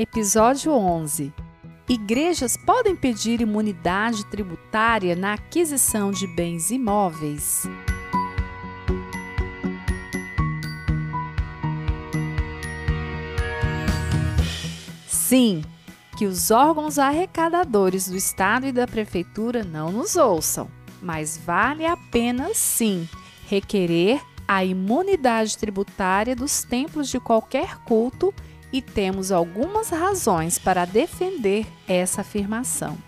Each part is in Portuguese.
Episódio 11. Igrejas podem pedir imunidade tributária na aquisição de bens imóveis? Sim, que os órgãos arrecadadores do Estado e da Prefeitura não nos ouçam, mas vale a pena sim requerer a imunidade tributária dos templos de qualquer culto e temos algumas razões para defender essa afirmação.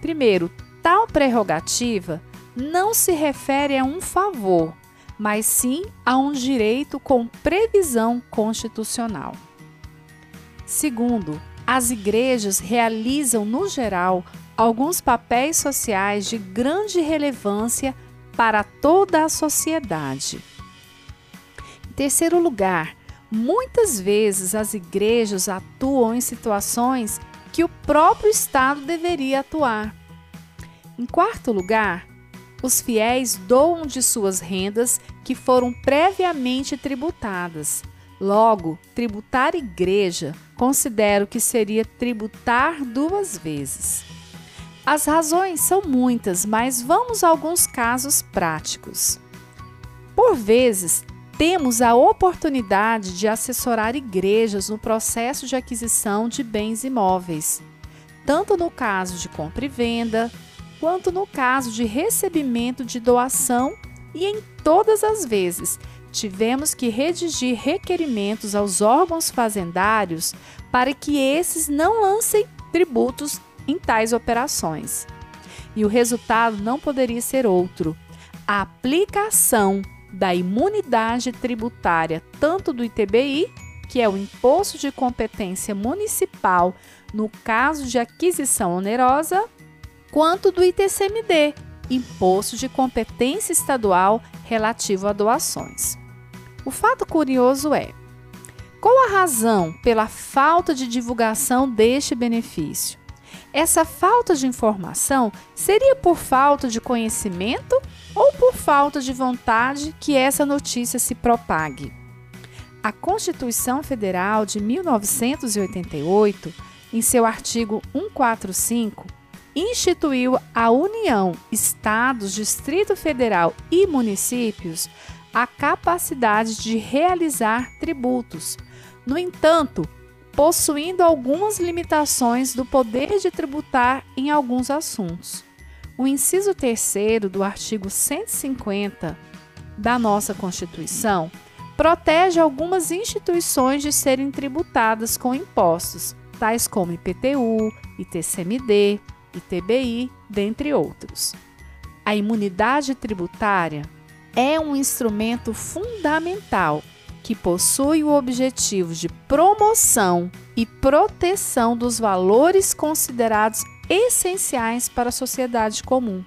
Primeiro, tal prerrogativa não se refere a um favor, mas sim a um direito com previsão constitucional. Segundo, as igrejas realizam, no geral, alguns papéis sociais de grande relevância para toda a sociedade. Em terceiro lugar, Muitas vezes as igrejas atuam em situações que o próprio Estado deveria atuar. Em quarto lugar, os fiéis doam de suas rendas que foram previamente tributadas. Logo, tributar igreja considero que seria tributar duas vezes. As razões são muitas, mas vamos a alguns casos práticos. Por vezes, temos a oportunidade de assessorar igrejas no processo de aquisição de bens imóveis, tanto no caso de compra e venda, quanto no caso de recebimento de doação, e em todas as vezes tivemos que redigir requerimentos aos órgãos fazendários para que esses não lancem tributos em tais operações. E o resultado não poderia ser outro: a aplicação da imunidade tributária tanto do ITBI, que é o Imposto de Competência Municipal no caso de aquisição onerosa, quanto do ITCMD, Imposto de Competência Estadual relativo a doações. O fato curioso é: qual a razão pela falta de divulgação deste benefício? Essa falta de informação seria por falta de conhecimento ou por falta de vontade que essa notícia se propague? A Constituição Federal de 1988, em seu artigo 145, instituiu a União, Estados, Distrito Federal e municípios a capacidade de realizar tributos. No entanto, possuindo algumas limitações do poder de tributar em alguns assuntos. O inciso 3 do artigo 150 da nossa Constituição protege algumas instituições de serem tributadas com impostos, tais como IPTU, ITCMD, ITBI, dentre outros. A imunidade tributária é um instrumento fundamental que possui o objetivo de promoção e proteção dos valores considerados essenciais para a sociedade comum.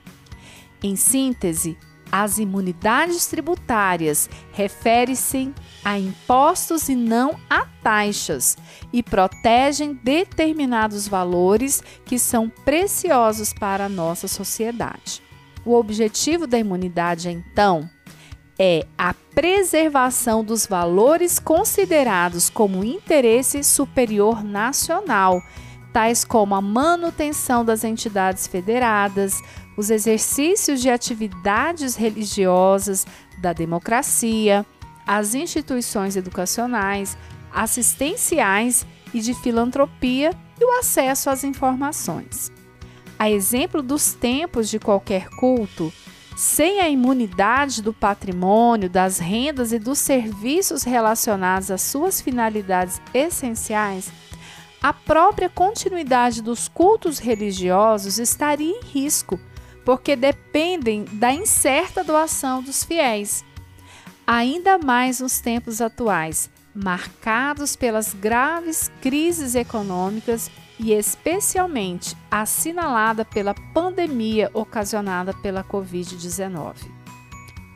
Em síntese, as imunidades tributárias referem-se a impostos e não a taxas e protegem determinados valores que são preciosos para a nossa sociedade. O objetivo da imunidade, então, é a preservação dos valores considerados como interesse superior nacional, tais como a manutenção das entidades federadas, os exercícios de atividades religiosas, da democracia, as instituições educacionais, assistenciais e de filantropia e o acesso às informações. A exemplo dos tempos de qualquer culto, sem a imunidade do patrimônio, das rendas e dos serviços relacionados às suas finalidades essenciais, a própria continuidade dos cultos religiosos estaria em risco, porque dependem da incerta doação dos fiéis. Ainda mais nos tempos atuais, marcados pelas graves crises econômicas e especialmente assinalada pela pandemia ocasionada pela Covid-19.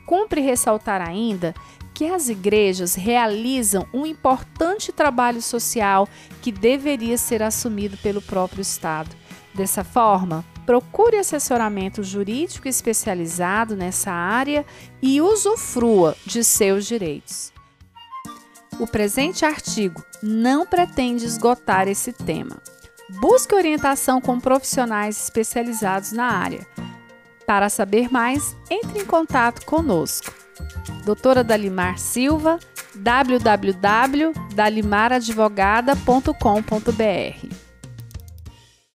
Cumpre ressaltar ainda que as igrejas realizam um importante trabalho social que deveria ser assumido pelo próprio Estado. Dessa forma, procure assessoramento jurídico especializado nessa área e usufrua de seus direitos. O presente artigo não pretende esgotar esse tema. Busque orientação com profissionais especializados na área. Para saber mais, entre em contato conosco. Doutora Dalimar Silva, www.dalimaradvogada.com.br